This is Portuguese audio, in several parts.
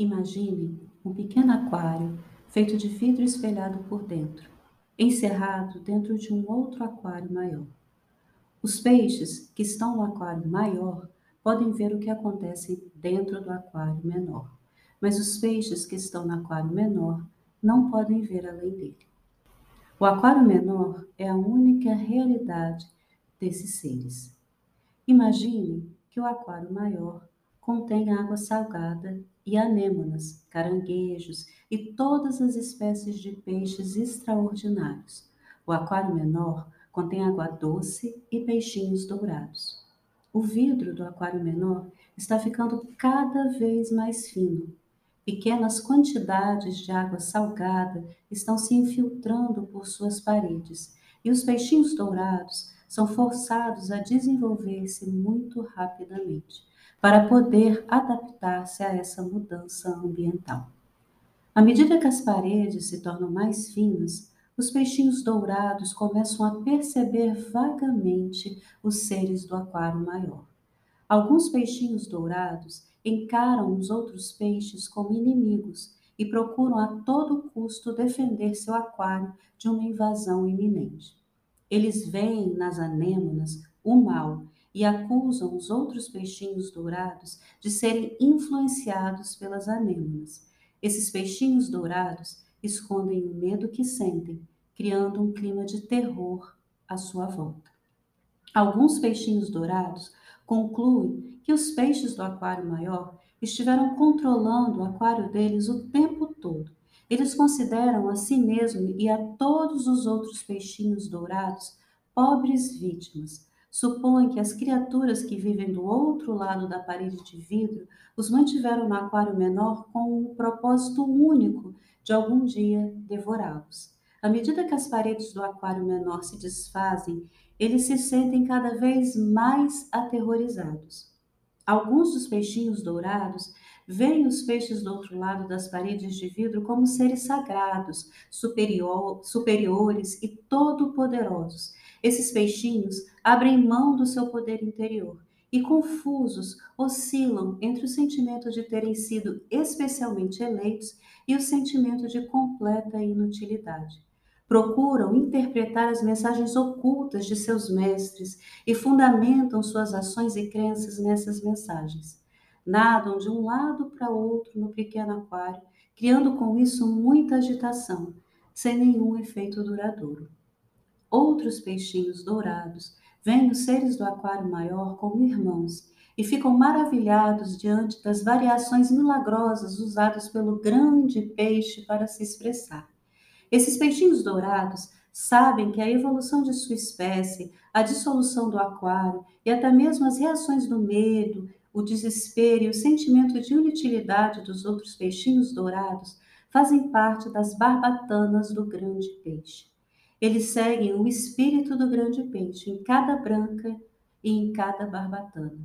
Imagine um pequeno aquário feito de vidro espelhado por dentro, encerrado dentro de um outro aquário maior. Os peixes que estão no aquário maior podem ver o que acontece dentro do aquário menor, mas os peixes que estão no aquário menor não podem ver além dele. O aquário menor é a única realidade desses seres. Imagine que o aquário maior contém água salgada e anêmonas, caranguejos e todas as espécies de peixes extraordinários. O aquário menor contém água doce e peixinhos dourados. O vidro do aquário menor está ficando cada vez mais fino. Pequenas quantidades de água salgada estão se infiltrando por suas paredes e os peixinhos dourados são forçados a desenvolver-se muito rapidamente para poder adaptar-se a essa mudança ambiental. À medida que as paredes se tornam mais finas, os peixinhos dourados começam a perceber vagamente os seres do aquário maior. Alguns peixinhos dourados encaram os outros peixes como inimigos e procuram a todo custo defender seu aquário de uma invasão iminente. Eles veem nas anêmonas o mal e acusam os outros peixinhos dourados de serem influenciados pelas anêmonas. Esses peixinhos dourados escondem o medo que sentem, criando um clima de terror à sua volta. Alguns peixinhos dourados concluem que os peixes do aquário maior estiveram controlando o aquário deles o tempo todo. Eles consideram a si mesmo e a todos os outros peixinhos dourados pobres vítimas, supõe que as criaturas que vivem do outro lado da parede de vidro os mantiveram no aquário menor com o propósito único de algum dia devorá-los. À medida que as paredes do aquário menor se desfazem, eles se sentem cada vez mais aterrorizados. Alguns dos peixinhos dourados veem os peixes do outro lado das paredes de vidro como seres sagrados, superior, superiores e todo-poderosos esses peixinhos abrem mão do seu poder interior e, confusos, oscilam entre o sentimento de terem sido especialmente eleitos e o sentimento de completa inutilidade. Procuram interpretar as mensagens ocultas de seus mestres e fundamentam suas ações e crenças nessas mensagens. Nadam de um lado para outro no pequeno aquário, criando com isso muita agitação, sem nenhum efeito duradouro. Outros peixinhos dourados veem os seres do aquário maior como irmãos e ficam maravilhados diante das variações milagrosas usadas pelo grande peixe para se expressar. Esses peixinhos dourados sabem que a evolução de sua espécie, a dissolução do aquário e até mesmo as reações do medo, o desespero e o sentimento de inutilidade dos outros peixinhos dourados fazem parte das barbatanas do grande peixe. Eles seguem o espírito do grande peixe em cada branca e em cada barbatana.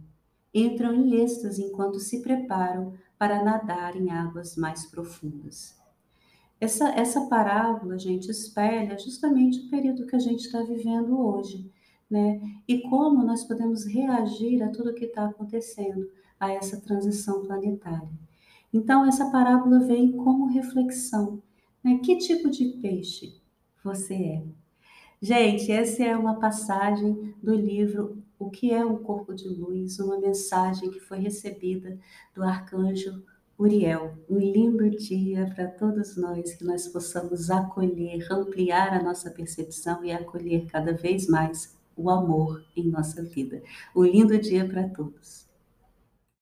Entram em êxtase enquanto se preparam para nadar em águas mais profundas. Essa, essa parábola, gente, espelha justamente o período que a gente está vivendo hoje, né? E como nós podemos reagir a tudo que está acontecendo, a essa transição planetária. Então, essa parábola vem como reflexão. Né? Que tipo de peixe você é. Gente, essa é uma passagem do livro O que é um Corpo de Luz, uma mensagem que foi recebida do arcanjo Uriel. Um lindo dia para todos nós, que nós possamos acolher, ampliar a nossa percepção e acolher cada vez mais o amor em nossa vida. Um lindo dia para todos.